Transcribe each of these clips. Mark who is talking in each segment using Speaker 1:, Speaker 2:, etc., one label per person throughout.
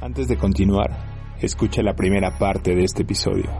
Speaker 1: Antes de continuar, escucha la primera parte de este episodio.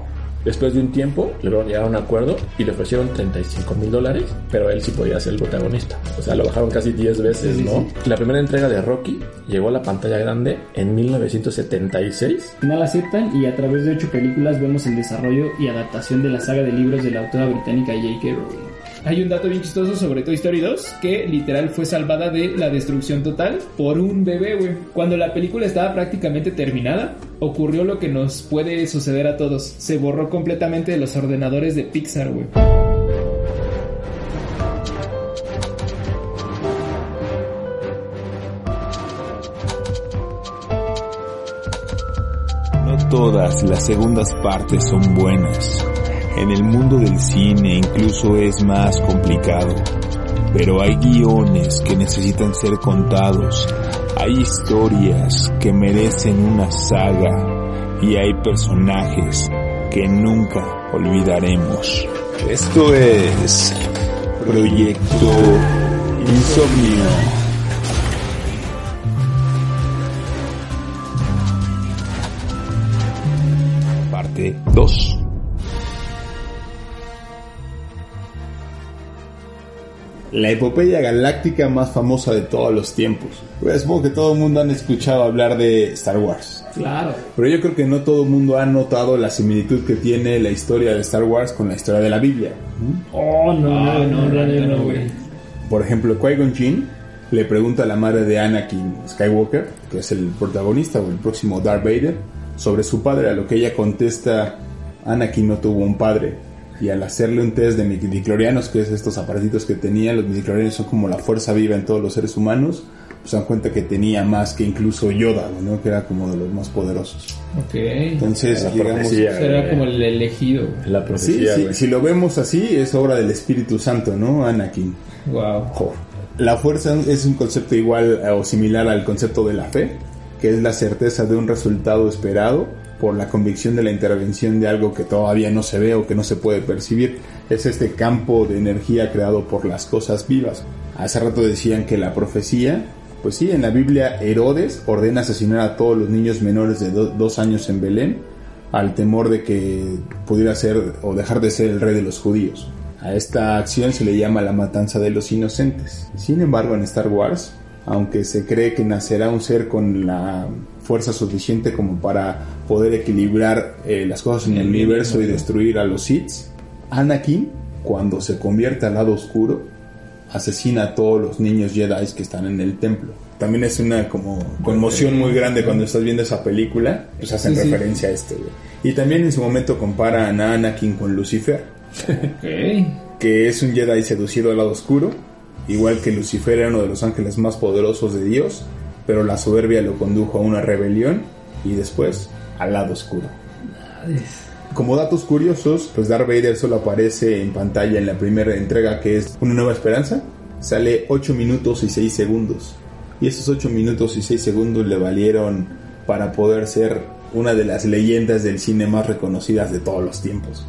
Speaker 2: Después de un tiempo, lograron llegar a un acuerdo y le ofrecieron 35 mil dólares, pero él sí podía ser el protagonista. O sea, lo bajaron casi 10 veces, ¿no? La primera entrega de Rocky llegó a la pantalla grande en 1976.
Speaker 3: Al final aceptan y a través de ocho películas vemos el desarrollo y adaptación de la saga de libros de la autora británica J.K. Rowling. Hay un dato bien chistoso sobre Toy Story 2 que literal fue salvada de la destrucción total por un bebé, güey. Cuando la película estaba prácticamente terminada, ocurrió lo que nos puede suceder a todos. Se borró completamente de los ordenadores de Pixar, güey.
Speaker 1: No todas las segundas partes son buenas. En el mundo del cine incluso es más complicado. Pero hay guiones que necesitan ser contados. Hay historias que merecen una saga. Y hay personajes que nunca olvidaremos. Esto es Proyecto Insomnio. Parte 2.
Speaker 4: La epopeya galáctica más famosa de todos los tiempos. Pues supongo que todo el mundo han escuchado hablar de Star Wars.
Speaker 3: Claro.
Speaker 4: Pero yo creo que no todo el mundo ha notado la similitud que tiene la historia de Star Wars con la historia de la Biblia.
Speaker 3: Oh, no, no, no, no, no, no, güey.
Speaker 4: Por ejemplo, Qui-Gon Jinn le pregunta a la madre de Anakin Skywalker, que es el protagonista o el próximo Darth Vader, sobre su padre, a lo que ella contesta, Anakin no tuvo un padre. Y al hacerle un test de midichlorianos, que es estos aparatitos que tenía, los midichlorianos son como la fuerza viva en todos los seres humanos, pues se dan cuenta que tenía más que incluso Yoda, ¿no? que era como de los más poderosos.
Speaker 3: Ok.
Speaker 4: Entonces,
Speaker 2: La
Speaker 4: digamos,
Speaker 2: profecía.
Speaker 3: Será como el elegido.
Speaker 2: La
Speaker 4: sí,
Speaker 2: profecía,
Speaker 4: sí,
Speaker 2: güey.
Speaker 4: si lo vemos así, es obra del Espíritu Santo, ¿no? Anakin.
Speaker 3: Wow.
Speaker 4: La fuerza es un concepto igual eh, o similar al concepto de la fe, que es la certeza de un resultado esperado por la convicción de la intervención de algo que todavía no se ve o que no se puede percibir. Es este campo de energía creado por las cosas vivas. Hace rato decían que la profecía, pues sí, en la Biblia Herodes ordena asesinar a todos los niños menores de do- dos años en Belén al temor de que pudiera ser o dejar de ser el rey de los judíos. A esta acción se le llama la matanza de los inocentes. Sin embargo, en Star Wars, aunque se cree que nacerá un ser con la fuerza suficiente como para poder equilibrar eh, las cosas en el universo y destruir a los Sith, Anakin, cuando se convierte al lado oscuro, asesina a todos los niños Jedi que están en el templo. También es una como conmoción muy grande cuando estás viendo esa película, pues hacen
Speaker 3: Sí, sí.
Speaker 4: referencia a esto. güey. Y también en su momento comparan a Anakin con Lucifer, que es un Jedi seducido al lado oscuro, igual que Lucifer era uno de los ángeles más poderosos de Dios, pero la soberbia lo condujo a una rebelión y después al lado oscuro. Como datos curiosos, pues Darth Vader solo aparece en pantalla en la primera entrega que es Una Nueva Esperanza. Sale 8 minutos y 6 segundos. Y esos 8 minutos y 6 segundos le valieron para poder ser una de las leyendas del cine más reconocidas de todos los tiempos.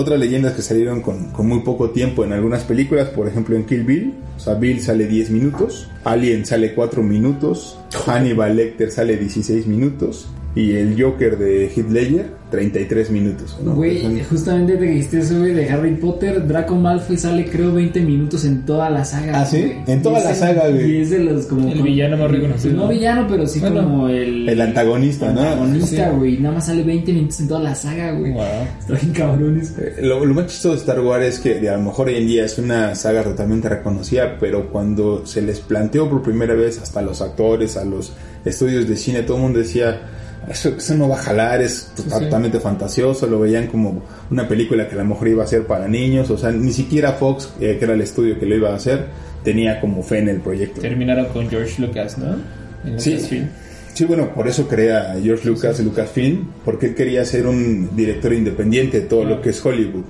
Speaker 4: Otras leyendas que salieron con, con muy poco tiempo en algunas películas, por ejemplo en Kill Bill, o sea, Bill sale 10 minutos, Alien sale 4 minutos, Hannibal Lecter sale 16 minutos y el Joker de Heath Ledger 33 minutos. ¿no?
Speaker 3: Güey,
Speaker 4: Son-
Speaker 3: justamente te dijiste eso, güey, de Harry Potter, Draco Malfoy sale creo 20 minutos en toda la saga.
Speaker 4: ¿Ah, sí?
Speaker 3: güey.
Speaker 4: En toda
Speaker 3: Y
Speaker 4: la saga,
Speaker 3: el-
Speaker 4: güey.
Speaker 3: Y es de los como...
Speaker 5: El villano más reconocido.
Speaker 3: No villano, pero sí
Speaker 5: Bueno,
Speaker 3: como el...
Speaker 4: el antagonista, ¿no?
Speaker 3: antagonista, güey. Nada más sale 20 minutos en toda la saga, güey.
Speaker 5: Wow.
Speaker 3: Está bien cabrones.
Speaker 4: Eh, Lo, lo más chistoso de Star Wars es que de, a lo mejor hoy en día es una saga totalmente reconocida, pero cuando se les planteó por primera vez hasta a los actores, a los estudios de cine, todo el mundo decía, eso, eso no va a jalar, es totalmente fantasioso, lo veían como una película que a lo mejor iba a ser para niños, o sea, ni siquiera Fox, eh, que era el estudio que lo iba a hacer, tenía como fe en el proyecto.
Speaker 5: Terminaron con George Lucas, ¿no? En
Speaker 4: Sí.
Speaker 5: Lucasfilm.
Speaker 4: Sí, bueno, por eso crea George Lucas Lucasfilm, porque él quería ser un director independiente de todo lo que es Hollywood.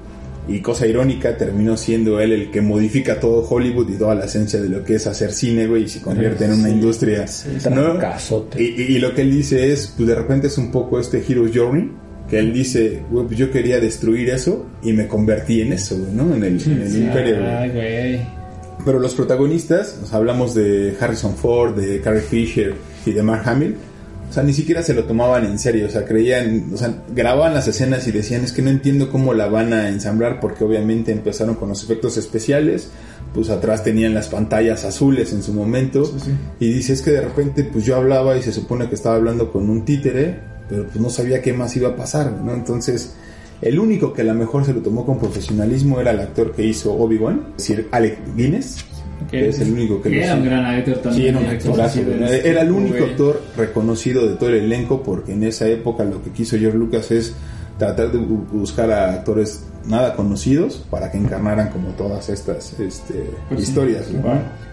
Speaker 4: Y cosa irónica, terminó siendo él el que modifica todo Hollywood y toda la esencia de lo que es hacer cine, güey, y se convierte en una industria. ¿no?
Speaker 2: Casote.
Speaker 4: Y, y- y lo que él dice es, pues de repente es un poco este Hero's Journey, que él dice, güey, pues yo quería destruir eso y me convertí en eso, güey, ¿no? En el, en el imperio. güey.
Speaker 3: Ay, güey.
Speaker 4: Pero los protagonistas, sea, hablamos de Harrison Ford, de Carrie Fisher y de Mark Hamill, o sea, ni siquiera se lo tomaban en serio, o sea, creían, o sea, grababan las escenas y decían, es que no entiendo cómo la van a ensamblar porque obviamente empezaron con los efectos especiales, pues atrás tenían las pantallas azules en su momento y dice, es que de repente pues yo hablaba y se supone que estaba hablando con un títere, pero pues no sabía qué más iba a pasar, ¿no? Entonces, el único que a lo mejor se lo tomó con profesionalismo era el actor que hizo Obi-Wan, es decir, Alec Guinness, Que es el único que
Speaker 5: Era un gran actor también.
Speaker 4: Sí, era el único actor reconocido de todo el elenco porque en esa época lo que quiso George Lucas es tratar de bu- buscar a actores nada conocidos para que encarnaran como todas estas este,
Speaker 3: Pues sí,
Speaker 4: historias.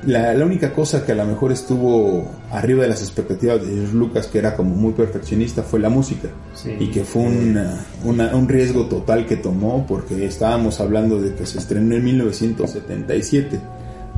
Speaker 4: La, la única cosa que a lo mejor estuvo arriba de las expectativas de George Lucas, que era como muy perfeccionista, fue la música.
Speaker 5: Sí.
Speaker 4: Y que fue una- una- un riesgo total que tomó porque estábamos hablando de que se estrenó en 1977,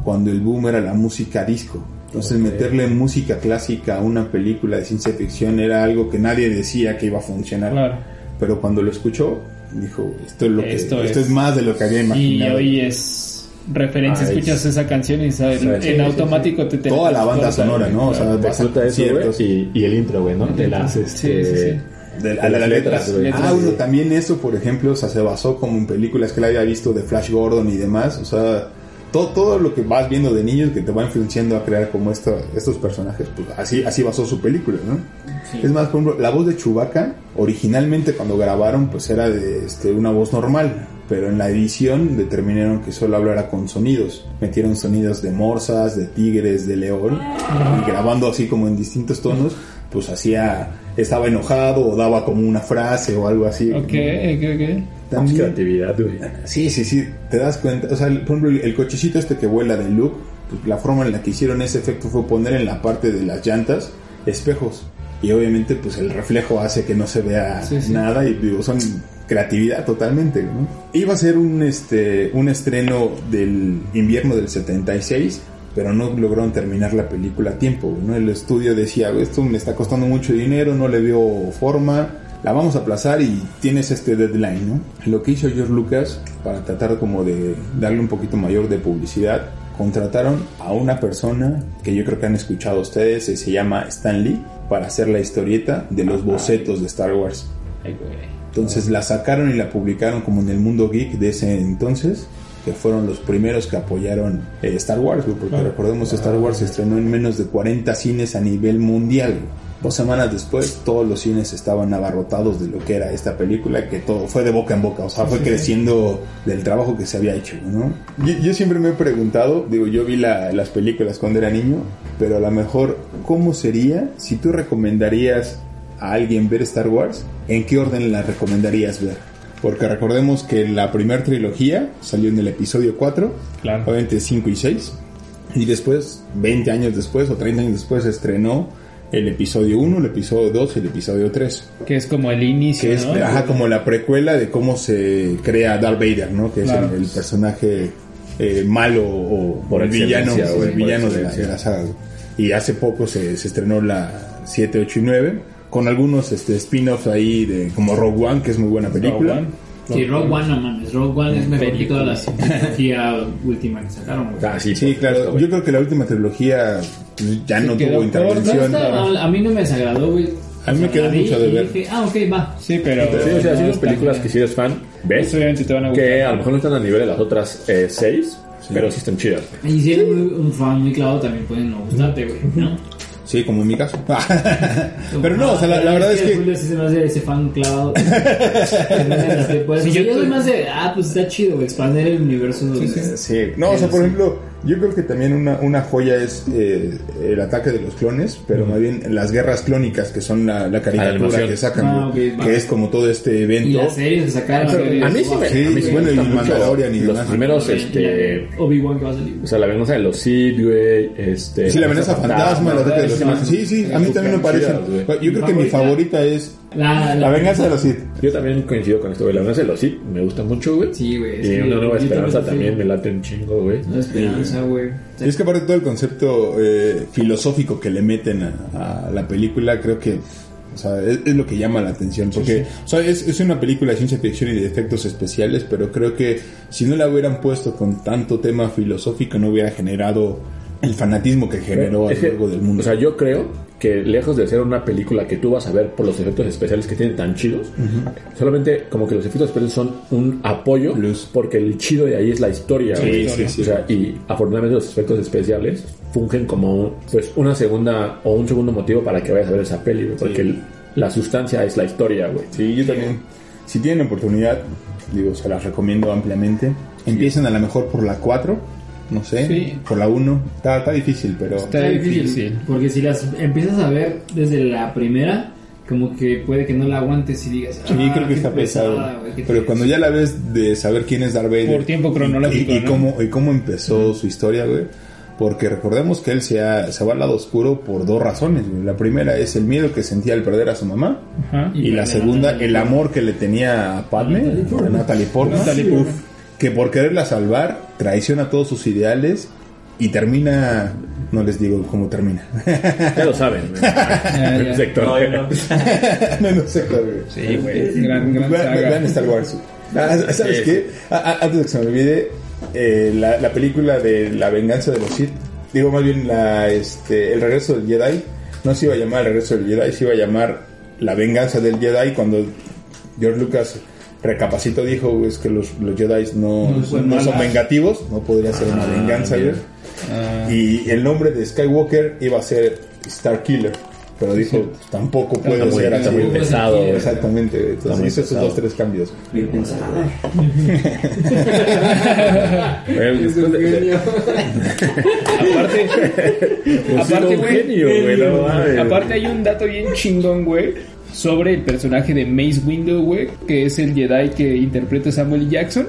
Speaker 4: cuando el boom era la música disco. Entonces meterle música clásica a una película de ciencia ficción era algo que nadie decía que iba a funcionar.
Speaker 3: Claro.
Speaker 4: Pero cuando lo escuchó, dijo, esto es lo que
Speaker 3: Esto
Speaker 4: esto,
Speaker 3: es.
Speaker 4: es. más de lo que había
Speaker 3: Y
Speaker 4: imaginado.
Speaker 3: hoy es referencia,
Speaker 2: Ah,
Speaker 3: escuchas
Speaker 2: es-
Speaker 3: esa canción y sabes,
Speaker 2: Sí,
Speaker 3: en
Speaker 2: sí, sí,
Speaker 3: automático te te
Speaker 4: Toda la banda sonora, ¿no? O sea,
Speaker 2: explota eso,
Speaker 4: ciertos-
Speaker 2: y, y el intro, güey, ¿no? De las, este...
Speaker 3: Sí, sí, sí.
Speaker 4: De,
Speaker 2: de
Speaker 4: a las
Speaker 2: las
Speaker 4: letras. Ah, bueno, también eso, por ejemplo, o sea, se basó como en películas que él había visto de Flash Gordon y demás. O sea, todo, todo lo que vas viendo de niños que te va influenciando a crear como esto, estos personajes, pues así, así basó su película, ¿no? Es más, por ejemplo, la voz de Chewbacca, originalmente cuando grabaron, pues era de este, una voz normal. Pero en la edición determinaron que solo hablara con sonidos. Metieron sonidos de morsas, de tigres, de león. Y grabando así como en distintos tonos, pues hacía, estaba enojado o daba como una frase o algo así.
Speaker 3: Ok, ok, ok.
Speaker 4: También,
Speaker 2: creatividad, güey.
Speaker 4: sí, sí, sí, te das cuenta. O sea, por ejemplo, el, el cochecito este que vuela de Luke, pues, la forma en la que hicieron ese efecto fue poner en la parte de las llantas espejos. Y obviamente, pues el reflejo hace que no se vea
Speaker 3: Sí, sí.
Speaker 4: nada y digo, son creatividad totalmente, ¿no? Iba a ser un, este, un estreno del invierno del 76, pero no lograron terminar la película a tiempo, ¿no? El estudio decía, esto me está costando mucho dinero, no le veo forma, la vamos a aplazar y tienes este deadline, ¿no? Lo que hizo George Lucas para tratar como de darle un poquito mayor de publicidad, contrataron a una persona que yo creo que han escuchado ustedes, se llama Stan Lee, para hacer la historieta de los bocetos de Star Wars.
Speaker 5: Ay, güey.
Speaker 4: Entonces la sacaron y la publicaron como en el mundo geek de ese entonces, que fueron los primeros que apoyaron eh, Star Wars, porque recordemos Star Wars se estrenó en menos de 40 cines a nivel mundial. Dos semanas después, todos los cines estaban abarrotados de lo que era esta película, que todo fue de boca en boca, o sea, fue creciendo del trabajo que se había hecho, ¿no? Yo, yo siempre me he preguntado, digo, yo vi la- las películas cuando era niño, pero a lo mejor, ¿cómo sería si tú recomendarías a alguien ver Star Wars, ¿en qué orden la recomendarías ver? Porque recordemos que la primera trilogía salió en el episodio 4,
Speaker 3: Claro.
Speaker 4: obviamente 5 y 6, y después, 20 años después o 30 años después, se estrenó el episodio 1, el episodio 2 y el episodio 3,
Speaker 3: Que es como el inicio,
Speaker 4: que es
Speaker 3: ¿no?
Speaker 4: ajá, como la precuela de cómo se crea Darth Vader, ¿no? que
Speaker 3: Claro.
Speaker 4: es el, el personaje eh, malo o,
Speaker 2: Por
Speaker 4: el villano,
Speaker 2: excelencia,
Speaker 4: o el villano de la, de la saga. Y hace poco se, se estrenó la 7, 8 y 9 con algunos este, spin-offs ahí de como Rogue One, que es muy buena película.
Speaker 3: Rogue One.
Speaker 5: Sí, Rogue One, no mames. Rogue One es mejor que toda la trilogía última que sacaron. güey.
Speaker 2: Ah, sí,
Speaker 4: Sí, claro. Yo creo que la última trilogía pues, ya no tuvo intervención.
Speaker 5: a mí no me desagradó, güey.
Speaker 4: A mí me quedó mucho de ver.
Speaker 5: dije, ah, ok, va.
Speaker 3: Sí, pero...
Speaker 2: Sí, o sea, sí,
Speaker 3: no
Speaker 2: las películas
Speaker 3: tan-
Speaker 2: que si eres fan, ves,
Speaker 3: Obviamente te van a gustar.
Speaker 2: que a lo mejor no están a nivel de las otras eh, seis, pero sí están chidas.
Speaker 5: Y si eres muy- un fan muy clavado, también pueden no gustarte, güey, ¿no?
Speaker 4: Sí, como en mi caso. Pero no, o sea, la, la verdad es que...
Speaker 5: Julio sí se me hace ese fan clavado. pues,
Speaker 3: Sí,
Speaker 5: yo, soy más de, ah, pues está chido, expandir el universo. de-
Speaker 4: Sí, no, o sea, por ejemplo, Yo creo que también una, una joya es eh, el ataque de los clones, pero más bien las guerras clónicas, que son la, la caricatura que sacan,
Speaker 3: Ah,
Speaker 4: que es como todo este
Speaker 3: Y
Speaker 4: evento.
Speaker 3: las series que sacaron.
Speaker 2: A mí sí me,
Speaker 4: Sí,
Speaker 2: a mí sí
Speaker 4: bueno, y Mandalorian y
Speaker 2: los
Speaker 4: demás.
Speaker 2: primeros, este,
Speaker 3: Obi-Wan que va a salir.
Speaker 2: o sea, la venganza de los Sith, güey, este...
Speaker 4: Sí, la amenaza fantasma, el ataque de los clones. Sí, sí, a mí también me parece. Yo creo que mi favorita es
Speaker 3: La,
Speaker 4: La venganza de los Sith.
Speaker 2: Yo también coincido con esto, güey. La venganza de los Sith me gusta mucho, güey.
Speaker 3: Sí, güey.
Speaker 2: Y
Speaker 3: sí,
Speaker 2: una nueva esperanza también me late un chingo, güey.
Speaker 3: Una esperanza, güey.
Speaker 4: Y es que aparte todo el concepto eh, filosófico que le meten a, a la película, creo que o sea, es, es lo que llama la atención. Porque O sea, es, es una película de ciencia ficción y de efectos especiales, pero creo que si no la hubieran puesto con tanto tema filosófico, no hubiera generado el fanatismo que generó a lo
Speaker 2: que,
Speaker 4: largo del mundo.
Speaker 2: O sea, yo creo que lejos de ser una película que tú vas a ver por los efectos especiales que tienen tan chidos, solamente como que los efectos especiales son un apoyo,
Speaker 4: Plus.
Speaker 2: porque el chido de ahí es la historia,
Speaker 4: Sí,
Speaker 2: güey.
Speaker 4: sí, sí.
Speaker 2: O sea, y afortunadamente los efectos especiales fungen como pues una segunda o un segundo motivo para que vayas a ver esa peli, güey, porque el- la sustancia es la historia, güey.
Speaker 4: Sí, yo también. Si tienen oportunidad, digo, se las recomiendo ampliamente. Empiecen a lo mejor por la 4, no sé,
Speaker 5: Sí.
Speaker 4: por la 1. Está, está difícil, pero...
Speaker 5: Está
Speaker 3: Está difícil,
Speaker 5: difícil.
Speaker 3: Porque si las empiezas a ver desde la primera, como que puede que no la aguantes y digas.
Speaker 4: Sí,
Speaker 3: "Ah,
Speaker 4: creo que
Speaker 3: qué
Speaker 4: está pesado.
Speaker 3: pesada, qué
Speaker 4: Pero cuando
Speaker 3: triste".
Speaker 4: ya la ves de saber quién es Darth Vader
Speaker 5: Por tiempo cronológico,
Speaker 4: y, y
Speaker 5: ¿no?
Speaker 4: cómo, y cómo empezó su historia, güey. Porque recordemos que él se, ha- se va al lado oscuro por dos razones. güey. La primera es el miedo que sentía al perder a su mamá.
Speaker 5: Ajá.
Speaker 4: Y, la segunda, el amor que le tenía a Padme, a Natalie Portman.
Speaker 5: Natalie Portman.
Speaker 4: Que por quererla salvar, traiciona todos sus ideales y termina... No les digo cómo termina.
Speaker 2: Ya lo saben.
Speaker 5: ya.
Speaker 2: Sector.
Speaker 4: no, no güey.
Speaker 5: Sí, güey. Gran, gran
Speaker 4: Star Wars. Ah, ¿Sabes
Speaker 2: Sí,
Speaker 4: qué? A- a- antes de que se me olvide, eh, la, la película de La venganza de los Sith, digo más bien la, este, El regreso del Jedi, no se iba a llamar El regreso del Jedi, se iba a llamar La venganza del Jedi cuando George Lucas recapacitó, dijo es que los, los Jedi no,
Speaker 3: No son
Speaker 4: no son vengativos, no podría ser una venganza, güey. Y el nombre de Skywalker iba a ser Star Killer. Pero dijo, tampoco puede
Speaker 2: Está muy,
Speaker 4: ser
Speaker 2: está muy
Speaker 4: así.
Speaker 2: pesado.
Speaker 4: Exactamente, entonces hizo esos dos, tres cambios.
Speaker 3: Bien pensado.
Speaker 2: Después de-
Speaker 5: Aparte,
Speaker 2: Pues sí,
Speaker 5: aparte,
Speaker 2: un
Speaker 5: güey, aparte hay un dato bien chingón, güey, sobre el personaje de Mace Windu, güey, que es el Jedi que interpreta Samuel Jackson.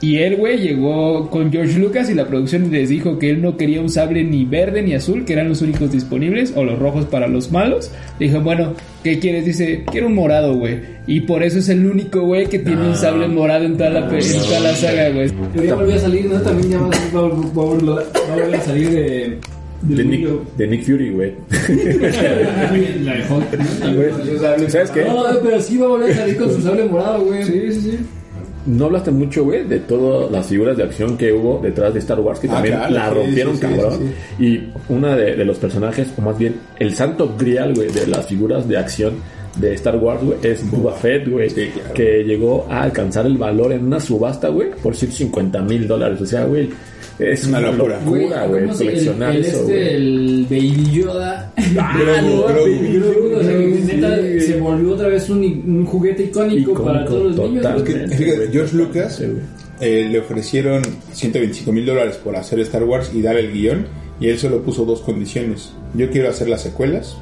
Speaker 5: Y él, güey, llegó con George Lucas y la producción les dijo que él no quería un sable ni verde ni azul, que eran los únicos disponibles, o los rojos para los malos. Dijo, bueno, ¿qué quieres? Dice, quiero un morado, güey. Y por eso es el único, güey, que tiene un sable morado en toda la, pe- en toda la saga, güey.
Speaker 3: Pero ya volvió a salir, ¿no? También ya va, a volver a salir de.
Speaker 2: De Nick,
Speaker 3: Windows.
Speaker 2: de Nick Fury, güey.
Speaker 3: La de Hulk.
Speaker 2: Güey, ¿Sabes qué?
Speaker 3: No, pero sí va a volver a salir con su sable morado, güey.
Speaker 5: Sí, sí, sí.
Speaker 2: No hablaste mucho, güey, de todas las figuras de acción que hubo detrás de Star Wars, que
Speaker 4: Ah,
Speaker 2: también
Speaker 4: claro,
Speaker 2: la rompieron,
Speaker 4: sí, sí,
Speaker 2: cabrón.
Speaker 4: sí,
Speaker 2: Y una de, de los personajes, o más bien el santo grial, güey, de las figuras de acción de Star Wars, güey, es Boba Fett, güey,
Speaker 4: Sí, claro.
Speaker 2: que llegó a alcanzar el valor en una subasta, güey, por 150 mil dólares. O sea, güey, es
Speaker 4: Una locura.
Speaker 2: locura, güey,
Speaker 3: ¿cómo se-
Speaker 2: coleccionar
Speaker 3: el, el
Speaker 2: eso,
Speaker 3: este,
Speaker 2: güey.
Speaker 3: el Baby Yoda.
Speaker 2: Ah,
Speaker 4: Grogu,
Speaker 2: no,
Speaker 4: Grogu.
Speaker 2: Baby
Speaker 3: Grogu, o sea, que
Speaker 2: Yoda,
Speaker 3: neta
Speaker 2: sí,
Speaker 3: se volvió otra vez un, un juguete icónico,
Speaker 2: Icónico,
Speaker 3: para todos los niños.
Speaker 2: total.
Speaker 3: güey.
Speaker 4: Que, fíjate, George Lucas
Speaker 2: güey.
Speaker 4: eh, le ofrecieron 125 mil dólares por hacer Star Wars y dar el guion y él solo puso dos condiciones. Yo quiero hacer las secuelas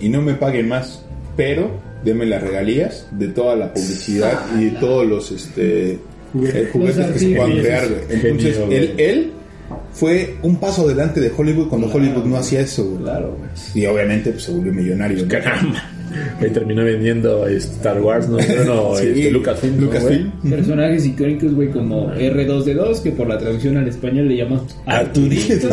Speaker 4: y no me paguen más, pero denme las regalías de toda la publicidad y de todos los este, eh, juguetes que se puedan crear. güey. Entonces,
Speaker 2: Genio,
Speaker 4: él,
Speaker 2: güey.
Speaker 4: él fue un paso adelante de Hollywood cuando Hollywood no hacía eso. güey.
Speaker 2: Claro, güey.
Speaker 4: Y obviamente pues, se volvió millonario. ¿no?
Speaker 2: Caramba. Ahí terminó vendiendo Star Wars, ¿no? No,
Speaker 4: Sí,
Speaker 2: este, Lucasfilm. ¿no,
Speaker 4: Lucasfilm.
Speaker 5: Personajes icónicos, güey, como R2D2, que por la traducción al español le llaman Arturito.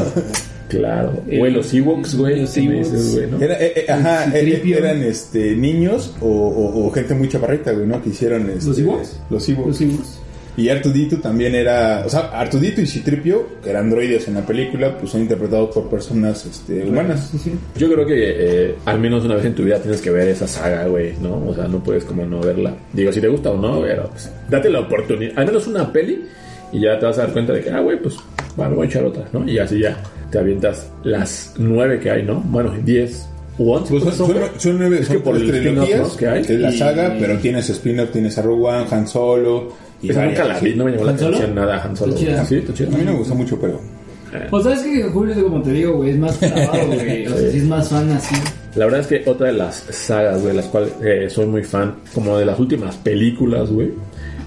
Speaker 2: Claro.
Speaker 5: El-
Speaker 2: Güey, los Ewoks, güey.
Speaker 5: los
Speaker 2: ¿qué me
Speaker 5: Ewoks.
Speaker 2: güey, no?
Speaker 4: Era, eh, eh, ajá, eh, eran este, niños o, o- o gente muy chaparrita, güey, ¿no? Que hicieron este,
Speaker 3: ¿Los Ewoks?
Speaker 4: Los Ewoks.
Speaker 5: Los Ewoks.
Speaker 4: Y Artudito también era, o sea, Artudito y Citripio, que eran androides en la película, pues son interpretados por personas este, humanas.
Speaker 2: Yo creo que eh, al menos una vez en tu vida tienes que ver esa saga, güey, ¿no? O sea, no puedes como no verla. Digo, si te gusta o no, pero pues, date la oportunidad. Al menos una peli y ya te vas a dar cuenta de que, ah, güey, pues, bueno, voy a echar otra, ¿no? Y así ya te avientas las nueve que hay, ¿no? Bueno, diez once.
Speaker 4: Pues son,
Speaker 2: ¿cuántas
Speaker 4: son, son nueve,
Speaker 2: Es
Speaker 4: son
Speaker 2: que por
Speaker 4: tres trilogías,
Speaker 2: ¿no? que hay.
Speaker 4: es la
Speaker 2: y-
Speaker 4: saga, pero tienes spin-off, tienes a Rogue One, Han Solo. Y
Speaker 2: Esa nunca la vi, no me llamó la atención nada, Han Solo.
Speaker 3: Chida.
Speaker 2: Sí, está chida.
Speaker 4: A mí me gustó mucho, pero...
Speaker 5: O sea, es que Julio, como te digo, güey, es más clavado, güey. O sea, sí es más fan así.
Speaker 2: La verdad es que otra de las sagas, güey, las cuales eh, soy muy fan, como de las últimas películas, güey,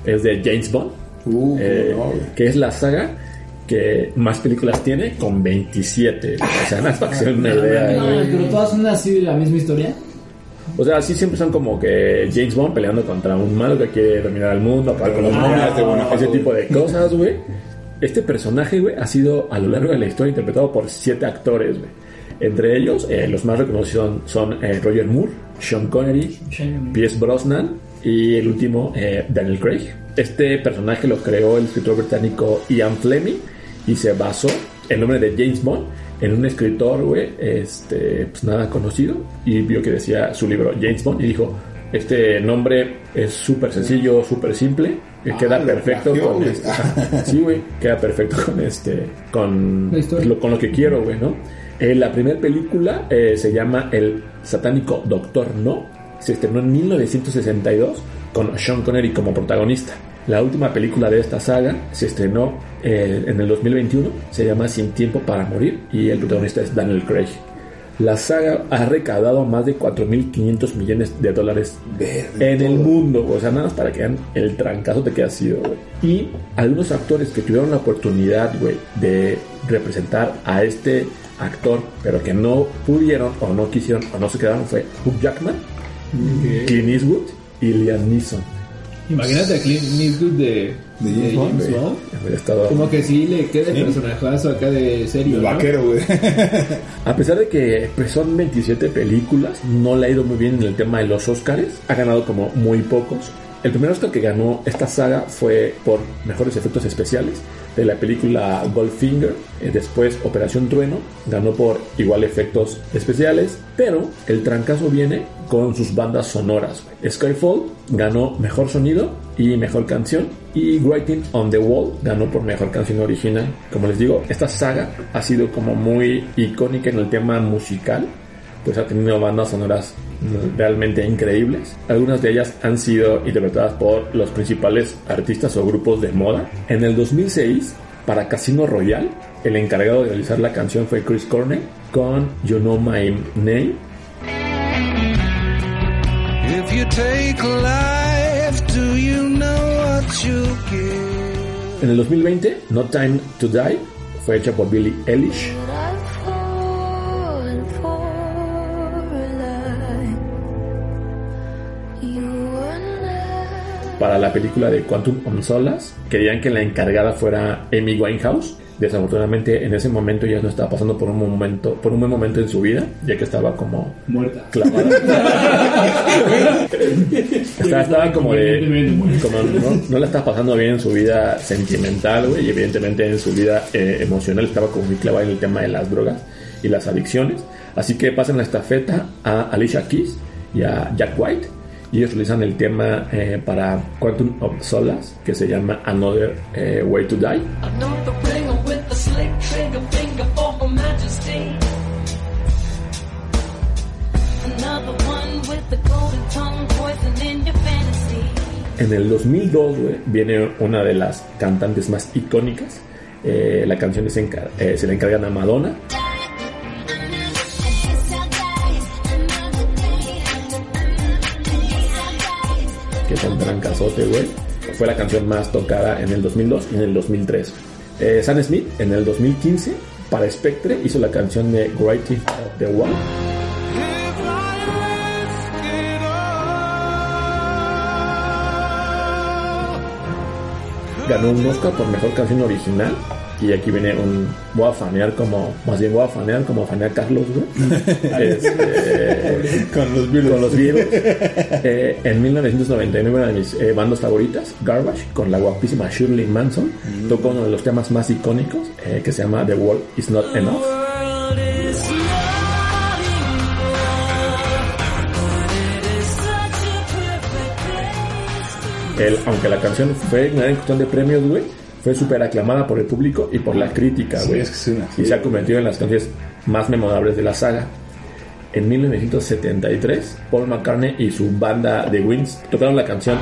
Speaker 2: es de James Bond.
Speaker 4: Uh,
Speaker 2: eh,
Speaker 4: no,
Speaker 2: que es la saga que más películas tiene con 27. O sea, nada para que una idea.
Speaker 5: No,
Speaker 2: güey.
Speaker 5: pero todas son así de la misma historia.
Speaker 2: O sea, sí siempre son como que James Bond peleando contra un malo que quiere dominar el mundo, acabar con los
Speaker 4: Ah,
Speaker 2: momias, ese tipo de cosas, güey. Este personaje, güey, ha sido a lo largo de la historia interpretado por siete actores, güey. Entre ellos, eh, los más reconocidos son, son, eh, Roger Moore, Sean Connery, Pierce Brosnan y el último, eh, Daniel Craig. Este personaje lo creó el escritor británico Ian Fleming y se basó el nombre de James Bond en un escritor, güey, este, pues nada conocido y vio que decía su libro James Bond y dijo, este nombre es súper sencillo, súper simple, que
Speaker 4: Ah,
Speaker 2: queda perfecto con este, sí, güey, queda perfecto con este, con lo, con lo que quiero, güey, ¿no? Eh, la primera película eh, se llama El satánico Doctor No. Se estrenó en 1962 con Sean Connery como protagonista. La última película de esta saga se estrenó eh, en el 2021. Se llama Sin Tiempo para Morir y el protagonista es Daniel Craig. La saga ha recaudado más de 4.500 millones de dólares
Speaker 4: Verde,
Speaker 2: en el mundo, o sea, nada más para que vean el trancazo de que ha sido. Y algunos actores que tuvieron la oportunidad, güey, de representar a este actor, pero que no pudieron o no quisieron o no se quedaron fue Hugh Jackman, Clint Eastwood y Liam Neeson.
Speaker 3: Imagínate a Clint Eastwood de,
Speaker 4: De
Speaker 3: de
Speaker 4: James Bond,
Speaker 3: James
Speaker 2: güey.
Speaker 3: Bond.
Speaker 2: Hubiera estado-
Speaker 3: Como que sí le queda el personajazo acá de serio.
Speaker 4: El
Speaker 3: ¿no?
Speaker 4: vaquero, güey.
Speaker 2: A pesar de que pues, son 27 películas, no le ha ido muy bien en el tema de los Oscars. Ha ganado como muy pocos. El primer Oscar que ganó esta saga fue por mejores efectos especiales de la película Goldfinger. Eh, Después Operación Trueno ganó por igual efectos especiales. Pero el trancazo viene con sus bandas sonoras. Skyfall ganó mejor sonido y mejor canción. Y Writing on the Wall ganó por mejor canción original. Como les digo, esta saga ha sido como muy icónica en el tema musical pues ha tenido bandas sonoras mm, realmente increíbles. Algunas de ellas han sido interpretadas por los principales artistas o grupos de moda. En el 2006, para Casino Royale, el encargado de realizar la canción fue Chris Cornell con You Know My Name.
Speaker 6: If you take life, do you know what you give?
Speaker 2: En el 2020, No Time to Die fue hecha por Billie Eilish. Para la película de Quantum of Solace, querían que la encargada fuera Amy Winehouse. Desafortunadamente, en ese momento ya no estaba pasando por un momento, por un buen momento en su vida, ya que estaba como
Speaker 3: Muerta.
Speaker 2: clavada. estaba, estaba como de. Como no, no la estaba pasando bien en su vida sentimental, güey, y evidentemente en su vida eh, emocional estaba como muy clavada en el tema de las drogas y las adicciones. Así que pasan la estafeta a Alicia Keys y a Jack White. Y ellos utilizan el tema eh, para Quantum of Solace, que se llama Another eh, Way to Die. En el 2002, güey, viene una de las cantantes más icónicas. Eh, la canción eh, se le encargan a Madonna. Que un. Fue la canción más tocada en el 2002 y en el 2003. Eh, Sam Smith en el 2015 para Spectre hizo la canción de Writing of the
Speaker 6: all,
Speaker 2: Ganó un Oscar por mejor canción original. Y aquí viene un. Voy a fanear como. Más bien voy a fanear como fanea Carlos, güey. Este,
Speaker 4: Con los virus.
Speaker 2: con los Beatles. Eh, en 1999, una de mis eh, bandas favoritas, Garbage, con la guapísima Shirley Manson, tocó uno de los temas más icónicos eh, que se llama The World Is Not Enough. El- aunque la canción fue ignorada en cuestión de premios, güey, fue súper aclamada por el público y por la crítica, güey. Y se ha convertido en las canciones más memorables de la saga. En 1973, Paul McCartney y su banda The Wings tocaron la canción.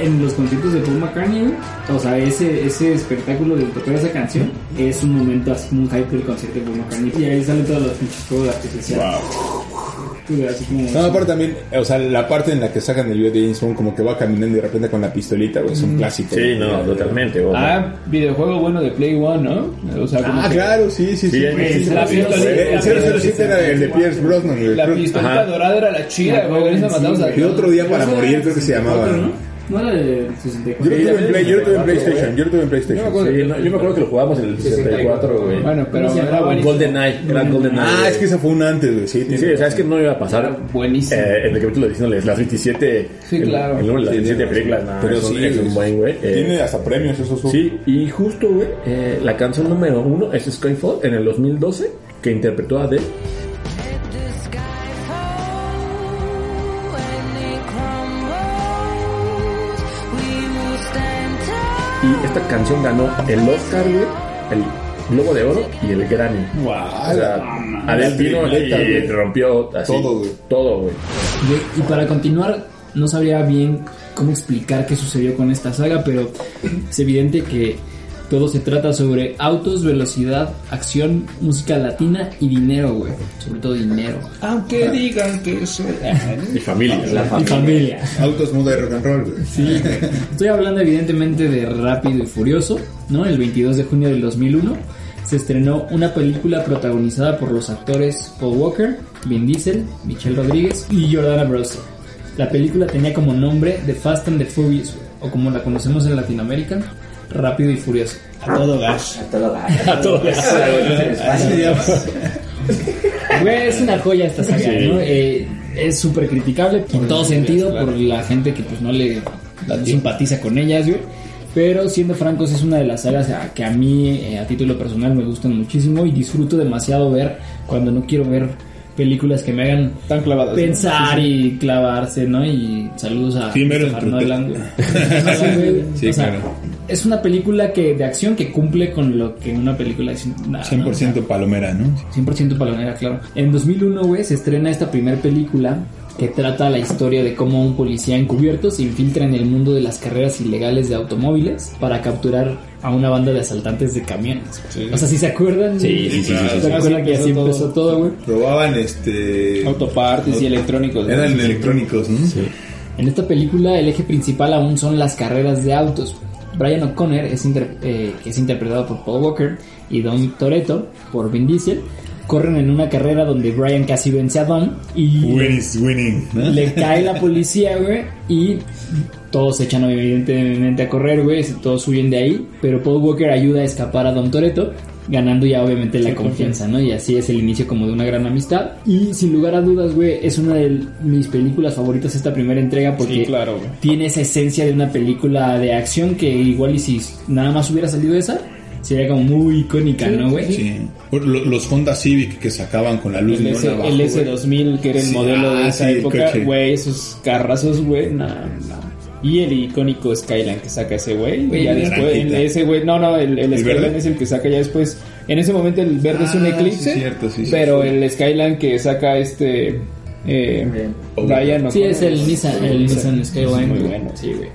Speaker 3: En los conciertos de Paul McCartney, o sea, ese, ese espectáculo de tocar esa canción es un momento así como un hype del concierto de Paul McCartney. Y ahí salen todos los pinches fuegos artificiales. Güey, Así como...
Speaker 4: No, aparte también, o sea, la parte en la que sacan el video de James Bond como que va caminando y de repente con la pistolita, güey, es un clásico.
Speaker 2: Sí, no, totalmente. güey.
Speaker 3: Ah, videojuego bueno de Play One, ¿no? O sea, como
Speaker 4: Ah,
Speaker 3: que
Speaker 4: claro, sí, sí, sí.
Speaker 2: Sí,
Speaker 4: Sí,
Speaker 2: sí,
Speaker 3: la
Speaker 4: sí,
Speaker 3: pistola-
Speaker 4: El 007 era el de Pierce Brosnan, güey.
Speaker 3: La pistolita dorada era la chida, güey. Esa matamos a
Speaker 4: Y otro día para morir, creo que se llamaba.
Speaker 3: 64, ¿no? No era de
Speaker 4: Yo
Speaker 3: 64.
Speaker 4: lo tuve en Play, yo lo tuve en PlayStation, yo lo tuve en
Speaker 2: Yo me
Speaker 4: PlayStation.
Speaker 2: acuerdo, sí, no, yo me acuerdo que lo jugamos en el 64, güey.
Speaker 3: Bueno, pero
Speaker 5: ¿Cómo se
Speaker 3: era buenísimo.
Speaker 2: Golden Eye, era Golden Eye.
Speaker 4: Ah, es que esa fue un antes, güey, sí.
Speaker 2: Sí, sí, o sea, es que no iba a pasar
Speaker 3: Buenísimo.
Speaker 2: eh, en el capítulo diciéndoles las 27.
Speaker 3: Sí, claro.
Speaker 2: El, número de las
Speaker 4: Sí,
Speaker 2: 27
Speaker 4: sí,
Speaker 2: películas, no,
Speaker 4: pero sí,
Speaker 2: es un buen, güey. eh,
Speaker 4: Tiene hasta premios, eso es
Speaker 2: Sí, y justo, güey, eh, la canción número uno es Skyfall en el 2012, que interpretó a Adele. Esta canción ganó el Oscar, güey, el Globo de Oro y el Grammy.
Speaker 4: Wow.
Speaker 2: O sea, Adele vino y rompió así.
Speaker 4: Todo, güey.
Speaker 2: Todo, güey.
Speaker 3: Güey, Y para continuar, no sabría bien cómo explicar qué sucedió con esta saga, pero es evidente que todo se trata sobre autos, velocidad, acción, música latina y dinero, güey. Sobre todo dinero. Aunque digan que soy...
Speaker 2: Y familia.
Speaker 3: y familia.
Speaker 4: Autos moda de rock and roll, güey.
Speaker 3: Sí, estoy hablando evidentemente de Rápido y Furioso, ¿no? El 22 de junio del 2001 se estrenó una película protagonizada por los actores Paul Walker, Vin Diesel, Michelle Rodríguez y Jordana Brewster. La película tenía como nombre The Fast and the Furious, o como la conocemos en Latinoamérica, Rápido y Furioso.
Speaker 4: A todo gas.
Speaker 3: A todo Güey, es una joya esta saga, ¿no? Eh, es súper criticable en todo sentido por la gente que pues no le no simpatiza con ellas, güey. Pero siendo francos es una de las sagas a- que a mí eh, a título personal me gustan muchísimo y disfruto demasiado ver cuando no quiero ver películas que me hagan
Speaker 5: Tan clavadas.
Speaker 3: pensar y clavarse, ¿no? Y saludos a
Speaker 4: Sí,
Speaker 3: güey. Sí, O sea,
Speaker 4: claro.
Speaker 3: Es una película que de acción que cumple con lo que una película de acción- nada, ¿no?
Speaker 4: 100% palomera, ¿no?
Speaker 3: 100% palomera, claro. En 2001, güey, se estrena esta primera película que trata la historia de cómo un policía encubierto se infiltra en el mundo de las carreras ilegales de automóviles para capturar a una banda de asaltantes de camiones. O sea, si se acuerdan,
Speaker 2: Sí, sí, sí, sí, sí.
Speaker 3: se acuerdan que
Speaker 5: Así empezó
Speaker 3: todo, güey.
Speaker 4: Robaban este.
Speaker 5: Autopartes y electrónicos. ¿no?
Speaker 4: Eran electrónicos, ¿no?
Speaker 3: En esta película el eje principal aún son las carreras de autos. Brian O'Connor es, inter- eh, que es interpretado por Paul Walker y Don Toretto por Vin Diesel. Corren en una carrera donde Brian casi vence a Don y
Speaker 4: Win is winning, ¿no?
Speaker 3: le cae la policía, güey, y todos se echan evidentemente a correr, güey, todos huyen de ahí, pero Paul Walker ayuda a escapar a Don Toretto, ganando ya obviamente la confianza, ¿no? Y así es el inicio como de una gran amistad. Y sin lugar a dudas, güey, es una de mis películas favoritas esta primera entrega porque
Speaker 5: Sí, claro, güey.
Speaker 3: tiene esa esencia de una película de acción que igual y si nada más hubiera salido esa, sería como muy icónica, ¿no, güey?
Speaker 4: Sí. Lo- Los Honda Civic que sacaban con la luz
Speaker 5: El,
Speaker 4: neón
Speaker 5: S,
Speaker 4: abajo,
Speaker 5: el
Speaker 4: güey.
Speaker 5: S2000, que era el
Speaker 4: Sí,
Speaker 5: modelo de
Speaker 4: ah,
Speaker 5: esa
Speaker 4: sí, el
Speaker 5: época, güey, esos carrazos, güey, no, no. Y el icónico Skyline que saca ese güey,
Speaker 3: Güey,
Speaker 5: ya
Speaker 3: el
Speaker 5: después, el- ese güey, no, no, el, el
Speaker 4: ¿El
Speaker 5: Skyline
Speaker 4: verde?
Speaker 5: es el que saca ya después. En ese momento el verde es un
Speaker 4: Ah,
Speaker 5: eclipse,
Speaker 4: sí, cierto, sí, sí,
Speaker 5: pero
Speaker 4: sí.
Speaker 5: el Skyline que saca este eh, Brian
Speaker 3: Sí, es el Nissan, el Nissan Skyline.
Speaker 5: Muy bueno, sí, güey.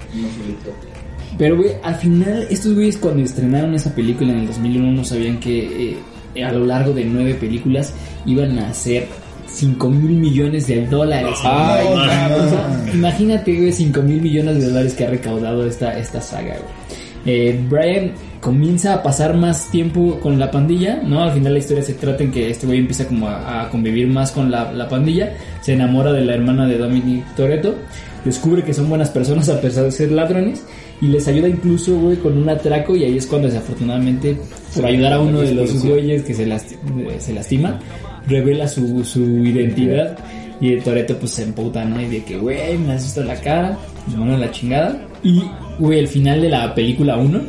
Speaker 3: Pero, güey, al final, estos güeyes cuando estrenaron esa película en el 2001 no sabían que eh, a lo largo de nueve películas iban a hacer 5 mil millones de dólares.
Speaker 5: Ay, cabrón.
Speaker 3: O sea, imagínate, güey, 5 mil millones de dólares que ha recaudado esta, esta saga, güey. Eh, Brian comienza a pasar más tiempo con la pandilla, ¿no? Al final la historia se trata en que este güey empieza como a, a convivir más con la, la pandilla, se enamora de la hermana de Dominic Toretto, descubre que son buenas personas a pesar de ser ladrones y les ayuda incluso, güey, con un atraco y ahí es cuando desafortunadamente, por ayudar a uno de los güeyes que se, lasti- eh, se lastima, revela su, su identidad y el Toreto pues se emputa, ¿no? Y de que, güey, me has visto la cara, me manda a la chingada. Y, güey, el final de la película 1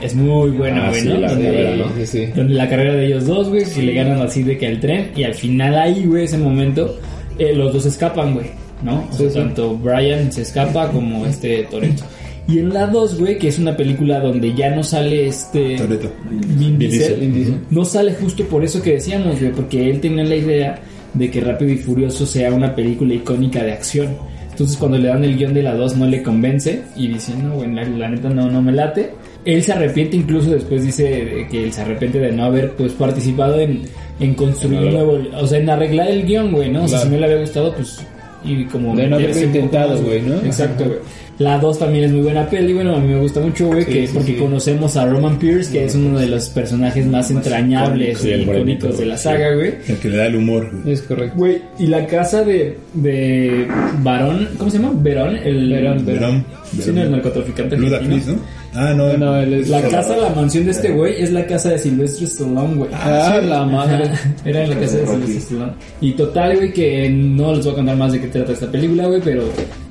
Speaker 3: es muy bueno,
Speaker 5: Ah,
Speaker 3: güey,
Speaker 5: sí,
Speaker 3: ¿no?
Speaker 5: la
Speaker 3: Donde-
Speaker 5: carrera, ¿no? Sí, sí.
Speaker 3: donde la carrera de ellos dos, güey, que le ganan así de que al tren y al final ahí, güey, ese momento, eh, los dos escapan, güey, ¿no? O sea, tanto Brian se escapa como este Toreto. Y en la 2, güey, que es una película donde ya no sale este
Speaker 4: Toretto.
Speaker 3: Vin Diesel,
Speaker 4: Diesel.
Speaker 3: no sale justo por eso que decíamos, güey, porque él tenía la idea de que Rápido y Furioso sea una película icónica de acción. Entonces cuando le dan el guion de la 2 no le convence y dice, no, güey, la, la neta no, no me late. Él se arrepiente incluso después dice que él se arrepiente de no haber pues participado en, en construir un nuevo, o sea, en arreglar el guion, güey, ¿no? O sea,
Speaker 5: Claro.
Speaker 3: si no le había gustado, pues y como
Speaker 5: De no haberlo intentado, güey, ¿no?
Speaker 3: Exacto, güey. La 2 también es muy buena peli, bueno, a mí me gusta mucho, güey, que
Speaker 5: sí,
Speaker 3: porque
Speaker 5: sí.
Speaker 3: conocemos a Roman Pierce, que es uno de los personajes más entrañables y icónicos de la saga, güey.
Speaker 4: El que le da el humor. güey.
Speaker 5: Es correcto.
Speaker 3: Güey, y la casa de, de Barón, ¿cómo se llama? Verón, el
Speaker 5: Verón,
Speaker 4: Verón.
Speaker 3: Sí, no, el narcotraficante
Speaker 4: Ludacris. ¿no? Ah, no.
Speaker 5: No,
Speaker 3: La casa, la mansión de este güey es la casa de Silvestre Stallone, güey.
Speaker 5: Ah, la madre.
Speaker 3: Era la casa de Silvestre Stallone. Y total, güey, que no les voy a contar más de qué trata esta película, güey, pero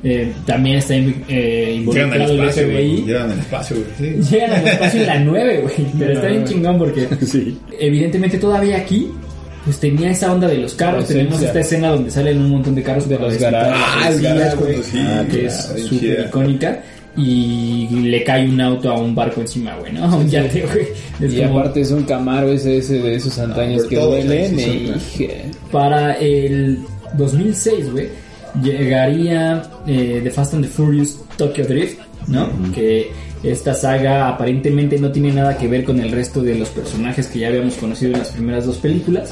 Speaker 3: eh, también está eh, involucrado el. FBI.
Speaker 4: Llegan al espacio, güey. Sí.
Speaker 3: Llegan al espacio en la 9, güey. Pero está bien chingón porque
Speaker 4: Sí.
Speaker 3: evidentemente todavía aquí pues tenía esa onda de los carros, tenemos esta escena donde salen un montón de carros
Speaker 5: De los garajes.
Speaker 4: Ah, el
Speaker 3: güey, ah, que es súper icónica y le cae un auto a un barco encima, güey, ¿no? Un yate, güey. Es
Speaker 5: Y
Speaker 3: como-
Speaker 5: aparte es un Camaro ese, ese de esos antaños
Speaker 4: por
Speaker 5: que duelen
Speaker 4: sí, sí,
Speaker 5: y...
Speaker 4: sí.
Speaker 3: para el 2006, güey, llegaría eh, The Fast and the Furious Tokyo Drift, ¿no? Que esta saga aparentemente no tiene nada que ver con el resto de los personajes que ya habíamos conocido en las primeras dos películas,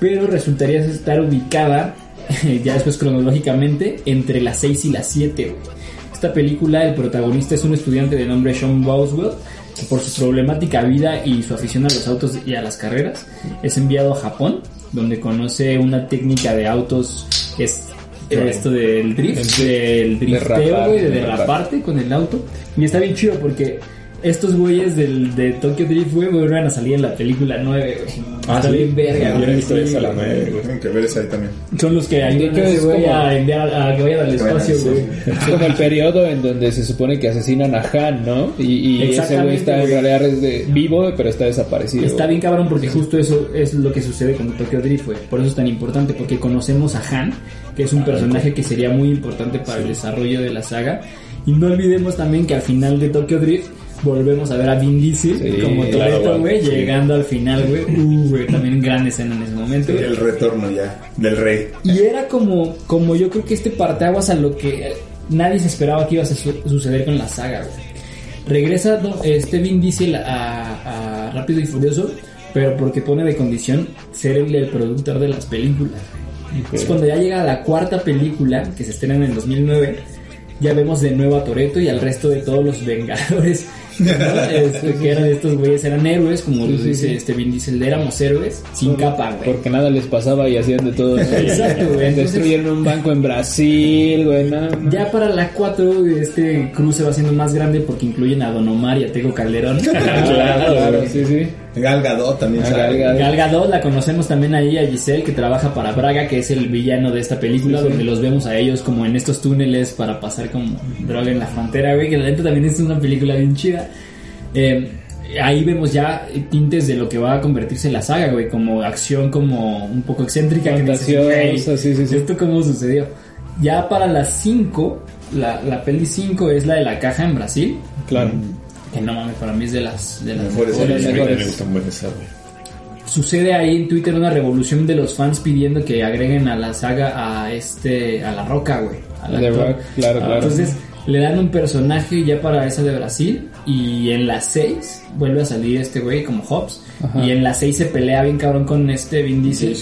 Speaker 3: pero resultaría estar ubicada, ya después cronológicamente, entre las 6 y las 7, güey. Esta película, el protagonista es un estudiante de nombre Sean Boswell, que por su problemática vida y su afición a los autos y a las carreras, es enviado a Japón, donde conoce una técnica de autos que es eh, esto del drift, del drifteo,
Speaker 5: Derrapar,
Speaker 3: güey, de derraparte con el auto. Y está bien chido porque estos güeyes del, de Tokyo Drift, güey, vuelven a salir en la película 9, güey.
Speaker 2: Ah,
Speaker 3: está
Speaker 2: ¿sí?
Speaker 3: bien verga,
Speaker 2: Yo no he
Speaker 3: güey.
Speaker 2: visto
Speaker 3: sí,
Speaker 2: esa, la
Speaker 3: güey.
Speaker 2: nueve, güey.
Speaker 4: Tienen que ver esa ahí también.
Speaker 3: Son los que ayudan güey
Speaker 5: como-
Speaker 3: a, enviar, a que vayan al espacio,
Speaker 2: sí.
Speaker 3: güey.
Speaker 5: Es como el periodo en donde se supone que asesinan a Han, ¿no? Y, y ese güey está en realidad es de- vivo, pero está desaparecido.
Speaker 3: Está bien cabrón porque justo eso es lo que sucede con Tokyo Drift, güey. Por eso es tan importante, porque conocemos a Han, que es un personaje que sería muy importante para el desarrollo de la saga. Y no olvidemos también que al final de Tokyo Drift volvemos a ver a Vin Diesel
Speaker 5: Sí,
Speaker 3: como
Speaker 5: claro,
Speaker 3: Toretto, güey, llegando al final, güey. Uh, güey, también gran escena en ese momento.
Speaker 4: El retorno ya del rey.
Speaker 3: Y era como, como yo creo que este parteaguas a lo que nadie se esperaba que iba a su- suceder con la saga, güey. Regresa este Vin Diesel a, a Rápido y Furioso, pero porque pone de condición ser el, el productor de las películas. Es cuando ya llega la cuarta película, que se estrena en el 2009, ya vemos de nuevo a Toreto y al resto de todos los Vengadores. ¿No? Este, que eran estos güeyes, eran héroes, como
Speaker 5: Sí,
Speaker 3: dice
Speaker 5: sí.
Speaker 3: este Vin Diesel, éramos héroes sin capa, güey.
Speaker 5: Porque nada les pasaba y hacían de todo. ¿no?
Speaker 3: Exacto, güey. Entonces-
Speaker 5: Destruyeron un banco en Brasil, güey. No.
Speaker 3: Ya para la 4 este cruce va haciendo más grande porque incluyen a Don Omar y a Tego Calderón.
Speaker 5: claro, claro, sí, sí.
Speaker 4: Gal Gadot también
Speaker 5: A
Speaker 4: sale.
Speaker 5: Gal Gadot.
Speaker 3: Gal Gadot la conocemos también ahí a Giselle que trabaja para Braga que es el villano de esta película
Speaker 5: Sí, sí.
Speaker 3: donde los vemos a ellos como en estos túneles para pasar como droga en la frontera güey que la neta también es una película bien chida Eh, ahí vemos ya tintes de lo que va a convertirse en la saga güey como acción como un poco excéntrica que dices, "Güey,
Speaker 5: sí, sí, sí.
Speaker 3: esto cómo sucedió ya para las 5 la, la peli 5 es la de la caja en Brasil
Speaker 5: Claro.
Speaker 3: Que no mames para mí es de las de las
Speaker 4: Mejores.
Speaker 2: A me gusta buen esa, güey.
Speaker 3: Sucede ahí en Twitter una revolución de los fans pidiendo que agreguen a la saga a este, a la roca, güey.
Speaker 5: The
Speaker 3: actor.
Speaker 5: Rock, claro,
Speaker 3: Ah,
Speaker 5: claro.
Speaker 3: Entonces le dan un personaje ya para esa de Brasil y en la 6 vuelve a salir este güey como Hobbs
Speaker 5: Ajá.
Speaker 3: y en la 6 se pelea bien cabrón con este Vin Diesel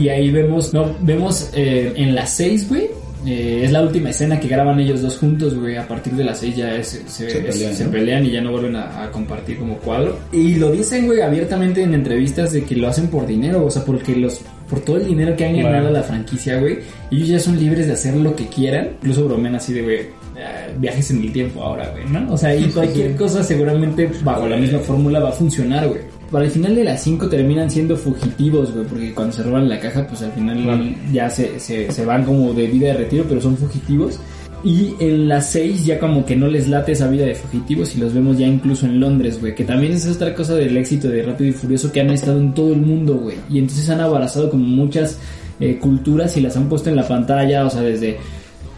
Speaker 3: y ahí vemos, no, vemos eh, en la 6, güey. Eh, es la última escena que graban ellos dos juntos, güey. A partir de las 6 ya es- se,
Speaker 4: Se
Speaker 3: es-
Speaker 4: pelean,
Speaker 3: se
Speaker 4: ¿no?
Speaker 3: pelean y ya no vuelven a, a compartir como cuadro. Y lo dicen, güey, abiertamente en entrevistas de que lo hacen por dinero, o sea, porque los por todo el dinero que han
Speaker 5: Claro.
Speaker 3: ganado la franquicia, güey, ellos ya son libres de hacer lo que quieran. Incluso bromean así de, güey, eh, viajes en el tiempo ahora, güey, ¿no? O sea, y cualquier cosa seguramente bajo la misma fórmula va a funcionar, güey. Para el final de las 5 terminan siendo fugitivos, güey, porque cuando se roban la caja, pues al final
Speaker 5: Claro.
Speaker 3: ya se, se, se van como de vida de retiro, pero son fugitivos. Y en las 6 ya como que no les late esa vida de fugitivos y los vemos ya incluso en Londres, güey. Que también es otra cosa del éxito de Rápido y Furioso que han estado en todo el mundo, güey. Y entonces han abrazado como muchas eh, culturas y las han puesto en la pantalla, o sea, desde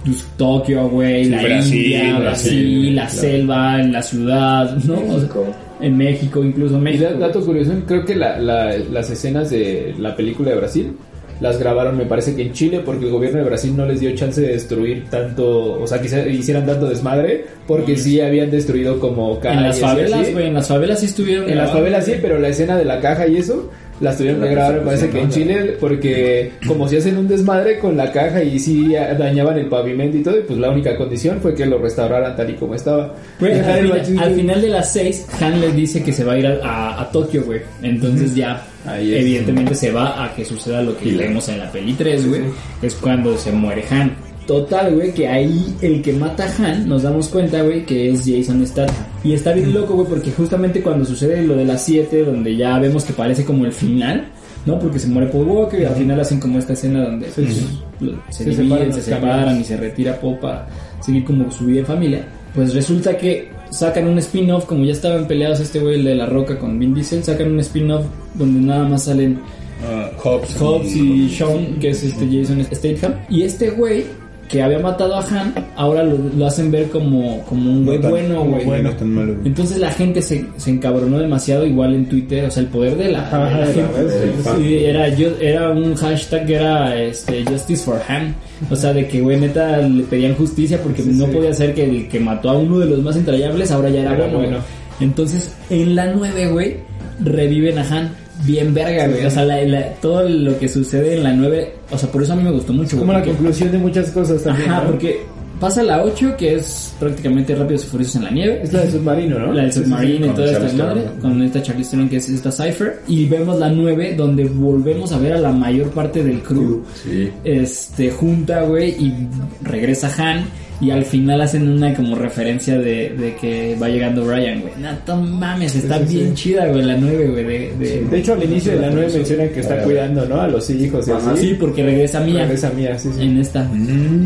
Speaker 3: pues, Tokio, güey, la
Speaker 4: Brasil,
Speaker 3: India,
Speaker 4: Brasil,
Speaker 3: Brasil, la
Speaker 4: claro.
Speaker 3: selva, en la ciudad, ¿no? O sea, en México, incluso
Speaker 5: Y
Speaker 3: México.
Speaker 5: da- dato curioso, creo que la- la- las escenas de la película de Brasil las grabaron, me parece que en Chile, porque el gobierno de Brasil no les dio chance de destruir tanto, o sea, que se- hicieran tanto desmadre, porque sí habían destruido como calles.
Speaker 3: En las favelas, güey, en las favelas sí estuvieron.
Speaker 5: En las favelas sí, pero la escena de la caja y eso las tuvieron que grabar, me parece que en Chile, porque como si hacen un desmadre con la caja y sí dañaban el pavimento y todo, y pues la única condición fue que lo restauraran tal y como estaba.
Speaker 3: Güey, al, final,
Speaker 5: machismo.
Speaker 3: al final de las 6, Han le dice que se va a ir a, a- a Tokio, güey. Entonces ya,
Speaker 5: Ahí es.
Speaker 3: evidentemente se va a que suceda lo que leemos en la peli 3, güey. Es cuando se muere Han. Total, güey, que ahí el que mata a Han, nos damos cuenta, güey, que es Jason Statham. Y está bien loco, güey, porque justamente cuando sucede lo de las 7, donde ya vemos que parece como el final, ¿no? Porque se muere Paul Walker y al final hacen como esta escena donde pues, se,
Speaker 5: Se
Speaker 3: dividen,
Speaker 5: separan
Speaker 3: se separan y se retira para seguir como su vida en familia. Pues resulta que sacan un spin-off, como ya estaban peleados este güey, el de La Roca con Vin Diesel, sacan un spin-off donde nada más salen
Speaker 4: Ah, Hobbs,
Speaker 3: Hobbs y Sean, que es este Jason Statham. Y este güey, que había matado a Han, ahora lo, lo hacen ver como, como un güey
Speaker 4: No
Speaker 3: bueno, güey.
Speaker 4: bueno, tan malo.
Speaker 3: Entonces la gente se, se encabronó demasiado, igual en Twitter, o sea, el poder de la,
Speaker 5: Ajá,
Speaker 3: de la
Speaker 5: la
Speaker 3: gente.
Speaker 5: verdad,
Speaker 3: Sí, era, yo, era un hashtag que era este, Justice for Han. O sea, de que, güey, neta, le pedían justicia porque no podía ser que el que mató a uno de los más entrañables ahora ya era,
Speaker 5: Era
Speaker 3: bueno.
Speaker 5: bueno.
Speaker 3: Entonces, en la 9, güey, reviven a Han. Bien verga, güey. O sea, la- la- todo lo que sucede en la 9, o sea, por eso a mí me gustó mucho.
Speaker 5: como
Speaker 3: güey,
Speaker 5: la conclusión de muchas cosas también.
Speaker 3: Ajá,
Speaker 5: ¿no?
Speaker 3: porque pasa la 8, que es prácticamente Rápidos y Furiosos en la nieve.
Speaker 5: es la del submarino, ¿no?
Speaker 3: La del
Speaker 5: Sí, sí, sí.
Speaker 3: submarino y toda esta madre, con esta Charlize Theron que es esta Cypher. Y vemos la 9, donde volvemos a ver a la mayor parte del crew.
Speaker 2: Sí.
Speaker 3: Este, junta, güey, y regresa Han. Y al final hacen una como referencia de, de que va llegando Ryan, güey. No, no mames, está
Speaker 5: Sí, sí,
Speaker 3: bien
Speaker 5: sí.
Speaker 3: chida, güey, la 9, güey. De, de-
Speaker 5: De hecho, al inicio de la 9 mencionan que está cuidando, ¿no? A los hijos y
Speaker 3: Ajá,
Speaker 5: así.
Speaker 3: sí, porque regresa Mía
Speaker 5: Regresa mía, sí, sí.
Speaker 3: en esta.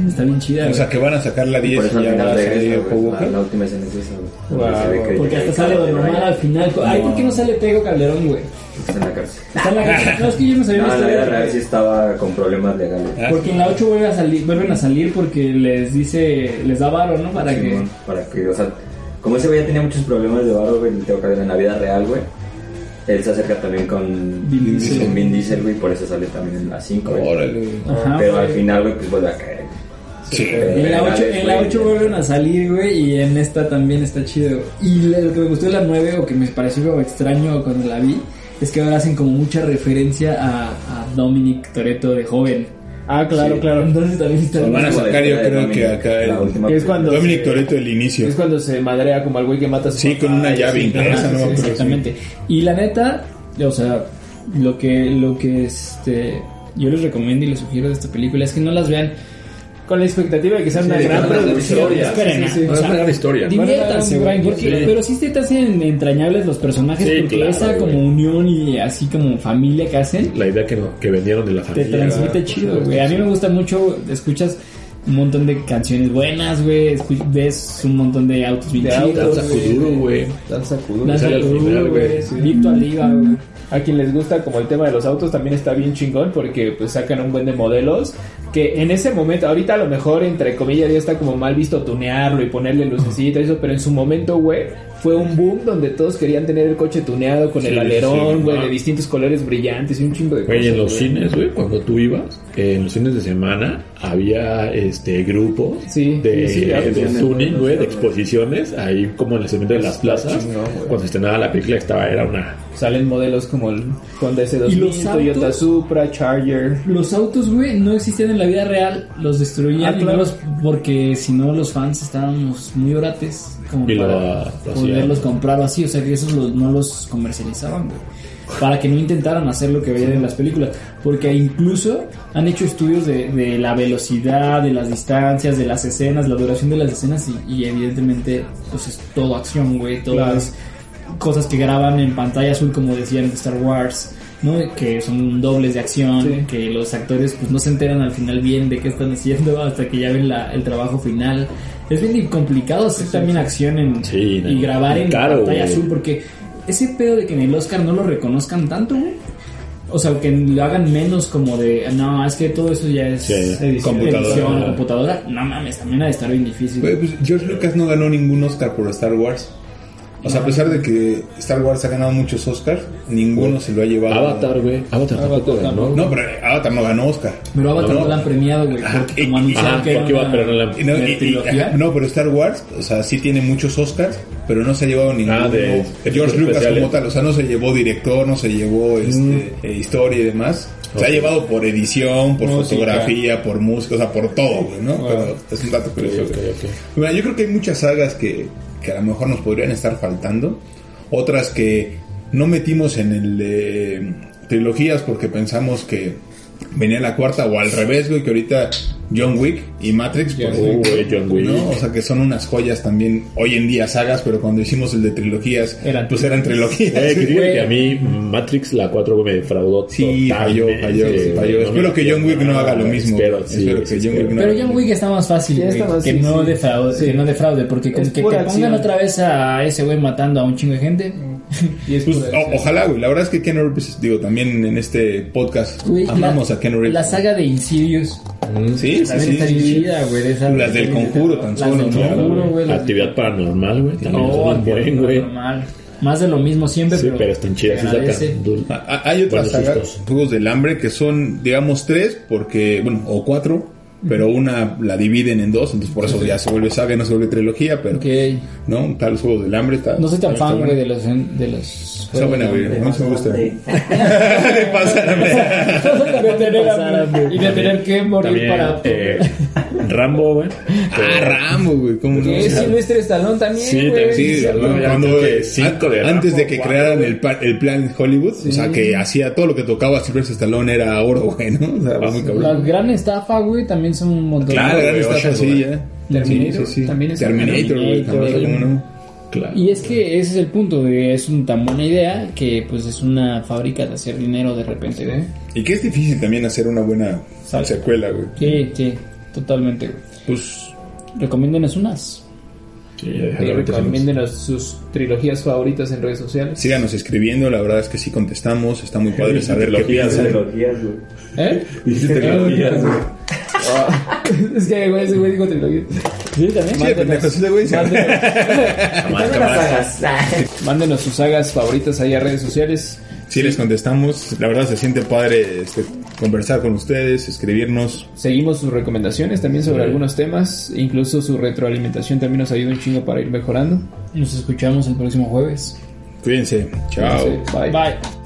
Speaker 3: Está bien chida,
Speaker 4: O sea, que van a sacar la 10
Speaker 7: Por eso
Speaker 4: y ya va a salir
Speaker 7: La,
Speaker 4: Walker.
Speaker 7: la última escena es esa, güey.
Speaker 5: Wow,
Speaker 7: Se ve que-
Speaker 3: Porque
Speaker 7: que
Speaker 3: hasta sale Don Omar al final. Ay, ¿por qué no sale Tego Calderón, güey?
Speaker 7: Está en la cárcel.
Speaker 3: Está en la cárcel. No, es que yo no sabía
Speaker 7: No,
Speaker 3: la
Speaker 7: en la vida real sí estaba con problemas legales.
Speaker 4: Ah,
Speaker 3: Porque en la 8 vuelven a salir, vuelven a salir porque les dice, les da varo, ¿no? Para que
Speaker 7: Simón, Para que, o sea, como ese güey ya tenía muchos problemas de barro, güey, en la vida real, güey. Él se acerca también con
Speaker 3: Vin Diesel.
Speaker 7: con Vin Diesel, güey, por eso sale también en la 5, güey.
Speaker 4: Órale.
Speaker 3: Ajá,
Speaker 7: Pero al
Speaker 3: güey.
Speaker 7: final, güey, pues vuelve a caer.
Speaker 4: Sí.
Speaker 3: En la 8, en la 8 vuelven a salir, güey, y en esta también está chido. Y lo que me gustó de la 9, o que me pareció como extraño cuando la vi, es que ahora hacen como mucha referencia a, a Dominic Toretto de joven.
Speaker 5: Ah, claro,
Speaker 7: Sí.
Speaker 5: claro.
Speaker 3: Entonces también está
Speaker 4: Lo van a sacar, yo creo
Speaker 7: Dominic,
Speaker 4: que acá el-
Speaker 7: la última
Speaker 5: Que es cuando
Speaker 4: Dominic
Speaker 5: se-
Speaker 4: Toretto el inicio.
Speaker 5: Es cuando se madrea como al güey que mata a su
Speaker 4: Sí, con una llave
Speaker 5: Ajá,
Speaker 4: no
Speaker 5: sí.
Speaker 3: Exactamente. Y la neta, o sea, lo que, lo que este, yo les recomiendo y les sugiero de esta película es que no las vean.
Speaker 5: Con la expectativa de que sea una
Speaker 2: Sí,
Speaker 5: gran producción.
Speaker 2: historia.
Speaker 3: Esperen,
Speaker 5: Sí, sí, sí.
Speaker 3: O sea,
Speaker 2: es una gran historia.
Speaker 3: Diviértanse, güey, porque-
Speaker 2: sí.
Speaker 3: pero sí te hacen entrañables los personajes
Speaker 2: Sí,
Speaker 3: porque
Speaker 2: claro,
Speaker 3: esa
Speaker 2: güey.
Speaker 3: como unión y así como familia que hacen
Speaker 2: La idea que, no- que vendieron de la
Speaker 3: te
Speaker 2: familia.
Speaker 3: transmite
Speaker 2: ¿verdad?
Speaker 3: chido, güey. A mí me gusta mucho, escuchas un montón de canciones buenas, güey, escu- ves un montón de autos bien chidos,
Speaker 2: Danza. Kuduro, güey.
Speaker 5: Danza Kuduro.
Speaker 3: Danza Kuduro, güey. Victo Aliva, güey.
Speaker 5: A quien les gusta como el tema de los autos también está bien chingón porque pues sacan un buen de modelos que en ese momento, ahorita a lo mejor entre comillas ya está como mal visto tunearlo y ponerle lucecita y eso, pero en su momento, güey, fue un boom donde todos querían tener el coche tuneado con el alerón, güey, de distintos colores brillantes y un chingo de cosas.
Speaker 2: Güey, en los cines, güey, cuando tú ibas, en los cines de semana había este grupos
Speaker 5: Sí,
Speaker 2: de,
Speaker 5: sí, sí, ya,
Speaker 2: de tuning, güey, de exposiciones, ahí como en el segmento de las plazas,
Speaker 5: chingón,
Speaker 2: cuando se estrenaba la película estaba, era una...
Speaker 5: Salen modelos como el Honda
Speaker 3: ¿Y
Speaker 5: S2000,
Speaker 3: los
Speaker 5: Toyota
Speaker 3: autos?
Speaker 5: Supra, Charger.
Speaker 3: Los autos, güey, no existían en la vida real, los destruían
Speaker 5: Ah,
Speaker 3: y
Speaker 5: claro.
Speaker 3: no los- porque si no los fans estábamos muy orates como
Speaker 2: Y lo-
Speaker 3: para
Speaker 2: lo
Speaker 3: poderlos comprar o así, o sea que esos los- no los comercializaban, güey. Para que no intentaran hacer lo que veían en las películas. Porque incluso han hecho estudios de, de la velocidad, de las distancias, de las escenas, la duración de las escenas y, y evidentemente pues es todo acción, güey. Todo
Speaker 5: Claro.
Speaker 3: es cosas que graban en pantalla azul como decían de Star Wars. ¿no? Que son dobles de acción,
Speaker 5: Sí.
Speaker 3: que los actores pues no se enteran al final bien de qué están haciendo hasta que ya ven la- el trabajo final. Es bien complicado hacer también acción en,
Speaker 2: Sí,
Speaker 3: y grabar en
Speaker 2: caro,
Speaker 3: pantalla azul porque ese pedo de que en el Oscar no lo reconozcan tanto, güey. O sea, que lo hagan menos como de, no, es que todo eso ya es
Speaker 2: Sí,
Speaker 3: edición,
Speaker 4: computadora.
Speaker 3: edición, computadora. No mames, también ha de estar bien difícil.
Speaker 4: Pues George Lucas no ganó ningún Oscar por Star Wars. O sea, a pesar de que Star Wars ha ganado muchos Oscars, ninguno se lo ha llevado.
Speaker 2: Avatar, güey. Avatar tampoco ganó.
Speaker 4: No, pero Avatar no ganó Oscar.
Speaker 3: Pero Avatar
Speaker 4: no,
Speaker 3: no la han premiado, güey. Porque como anunciaron que era
Speaker 2: porque iba,
Speaker 3: una-
Speaker 2: pero no la-
Speaker 4: no, y- y-
Speaker 3: trilogía.
Speaker 4: ajá, no, pero Star Wars, o sea, sí tiene muchos Oscars, pero no se ha llevado ninguno.
Speaker 2: Ah, de
Speaker 4: George Lucas
Speaker 2: especiales.
Speaker 4: como tal, o sea, no se llevó director, no se llevó este, eh, historia y demás. Se ha llevado por edición, por
Speaker 5: Música.
Speaker 4: fotografía, por música, o sea, por todo, güey, ¿no? Pero es un dato curioso. Yo creo que hay muchas sagas que, que a lo mejor nos podrían estar faltando. Otras que no metimos en el de trilogías porque pensamos que venía la cuarta o al revés, güey, que ahorita John Wick y Matrix, por
Speaker 2: Uy, John Wick.
Speaker 4: ¿no? O sea, que son unas joyas también hoy en día sagas, pero cuando hicimos el de trilogías,
Speaker 5: Eran
Speaker 4: pues eran trilogías.
Speaker 2: Eh, que digo
Speaker 3: Güey.
Speaker 2: que a mí Matrix la 4 güey, me defraudó
Speaker 4: Sí, falló, falló.
Speaker 2: No
Speaker 4: Espero que John Wick no haga lo mismo.
Speaker 2: Espero, sí,
Speaker 4: Espero que
Speaker 2: sí,
Speaker 4: John Wick
Speaker 2: espero.
Speaker 4: no
Speaker 3: Pero John Wick está más fácil,
Speaker 5: Ya
Speaker 3: güey,
Speaker 5: está más-
Speaker 3: que,
Speaker 5: sí,
Speaker 3: no
Speaker 5: sí.
Speaker 3: defraude,
Speaker 5: Sí.
Speaker 3: que no defraude, porque con
Speaker 5: Es
Speaker 3: que pongan
Speaker 5: acción.
Speaker 3: otra vez a ese güey matando a un chingo de gente.
Speaker 5: Y es
Speaker 4: Pues,
Speaker 5: pura
Speaker 4: o- ojalá, güey. La verdad es que Ken Reeves, digo, también en este podcast
Speaker 3: Güey,
Speaker 4: amamos
Speaker 3: la,
Speaker 4: a Ken Reeves.
Speaker 3: La saga de Insidious.
Speaker 4: Sí, sí, sí,
Speaker 3: está
Speaker 4: sí,
Speaker 3: chida, güey.
Speaker 4: Las del conjuro, tan solo, ¿no?
Speaker 3: conjuro, güey. las-
Speaker 2: Actividad paranormal, güey. También
Speaker 3: No,
Speaker 2: buen, güey.
Speaker 3: normal. Más de lo mismo siempre,
Speaker 2: Sí,
Speaker 3: pero,
Speaker 2: pero están chidas.
Speaker 4: Ah, ah, Hay otras sagas. Juegos del Hambre, que son, digamos, tres, porque, bueno, o cuatro, pero una la dividen en dos, entonces por eso ya se vuelve saga no se vuelve trilogía, pero,
Speaker 3: Ok.
Speaker 4: ¿no? Tal los Juegos del Hambre está.
Speaker 3: No soy tan fan, güey, de los... De los
Speaker 4: Está buena, güey. A mí sí me gusta.
Speaker 7: De-
Speaker 3: tener hambre y de tener que morir
Speaker 2: También,
Speaker 3: para...
Speaker 2: eh, Rambo, güey.
Speaker 4: Ah, Rambo, güey, ¿cómo no?
Speaker 3: Es Silvestre Stallone también,
Speaker 2: Sí,
Speaker 3: güey.
Speaker 4: Sí,
Speaker 2: Sí,
Speaker 4: cuando-
Speaker 2: ya
Speaker 4: cuando,
Speaker 2: creo que
Speaker 4: eh,
Speaker 2: cinco de
Speaker 4: an- antes
Speaker 2: Rambo,
Speaker 4: de que
Speaker 2: cuatro,
Speaker 4: crearan
Speaker 2: güey.
Speaker 4: el, pa- el plan Hollywood, o sea, que hacía todo lo que tocaba Sylvester Stallone era oro, güey, ¿no? O sea, muy
Speaker 3: La
Speaker 4: cabrón.
Speaker 3: gran estafa, güey, también son un montón.
Speaker 4: Claro,
Speaker 3: de-
Speaker 4: gran
Speaker 2: güey,
Speaker 4: estafa, sí,
Speaker 2: güey.
Speaker 4: ya.
Speaker 3: Terminator
Speaker 4: Sí, sí, sí.
Speaker 3: también es
Speaker 4: Terminator, güey,
Speaker 3: Terminator,
Speaker 4: también, ¿cómo no?
Speaker 2: Claro.
Speaker 3: Y es que ese es el punto, de es una tan buena idea que pues es una fábrica de hacer dinero de repente, ¿eh?
Speaker 4: Y que es difícil también hacer una buena secuela, güey.
Speaker 3: Sí, sí, totalmente, güey.
Speaker 4: Pues,
Speaker 3: Recomiéndenos unas.
Speaker 2: Sí,
Speaker 5: Y recomiéndenos sus trilogías favoritas en redes sociales.
Speaker 4: síganos escribiendo, la verdad es que sí contestamos, está muy padre saber qué
Speaker 2: Trilogías,
Speaker 4: piensan.
Speaker 7: Trilogías, güey.
Speaker 3: ¿Eh?
Speaker 2: Dijiste trilogías, güey.
Speaker 5: es que, güey, ese güey dijo trilogía.
Speaker 3: Sí, también.
Speaker 4: Sí, pendejo, sí, güey.
Speaker 3: Mándenos.
Speaker 5: Mándenos sus sagas favoritas ahí a redes sociales.
Speaker 4: Sí, les contestamos. La verdad se siente padre este, conversar con ustedes, escribirnos.
Speaker 5: Seguimos sus recomendaciones también sobre
Speaker 2: Sí.
Speaker 5: algunos temas. Incluso su retroalimentación también nos ayuda un chingo para ir mejorando.
Speaker 3: Nos escuchamos el próximo jueves.
Speaker 4: Cuídense. Chao.
Speaker 5: Bye.
Speaker 3: Bye.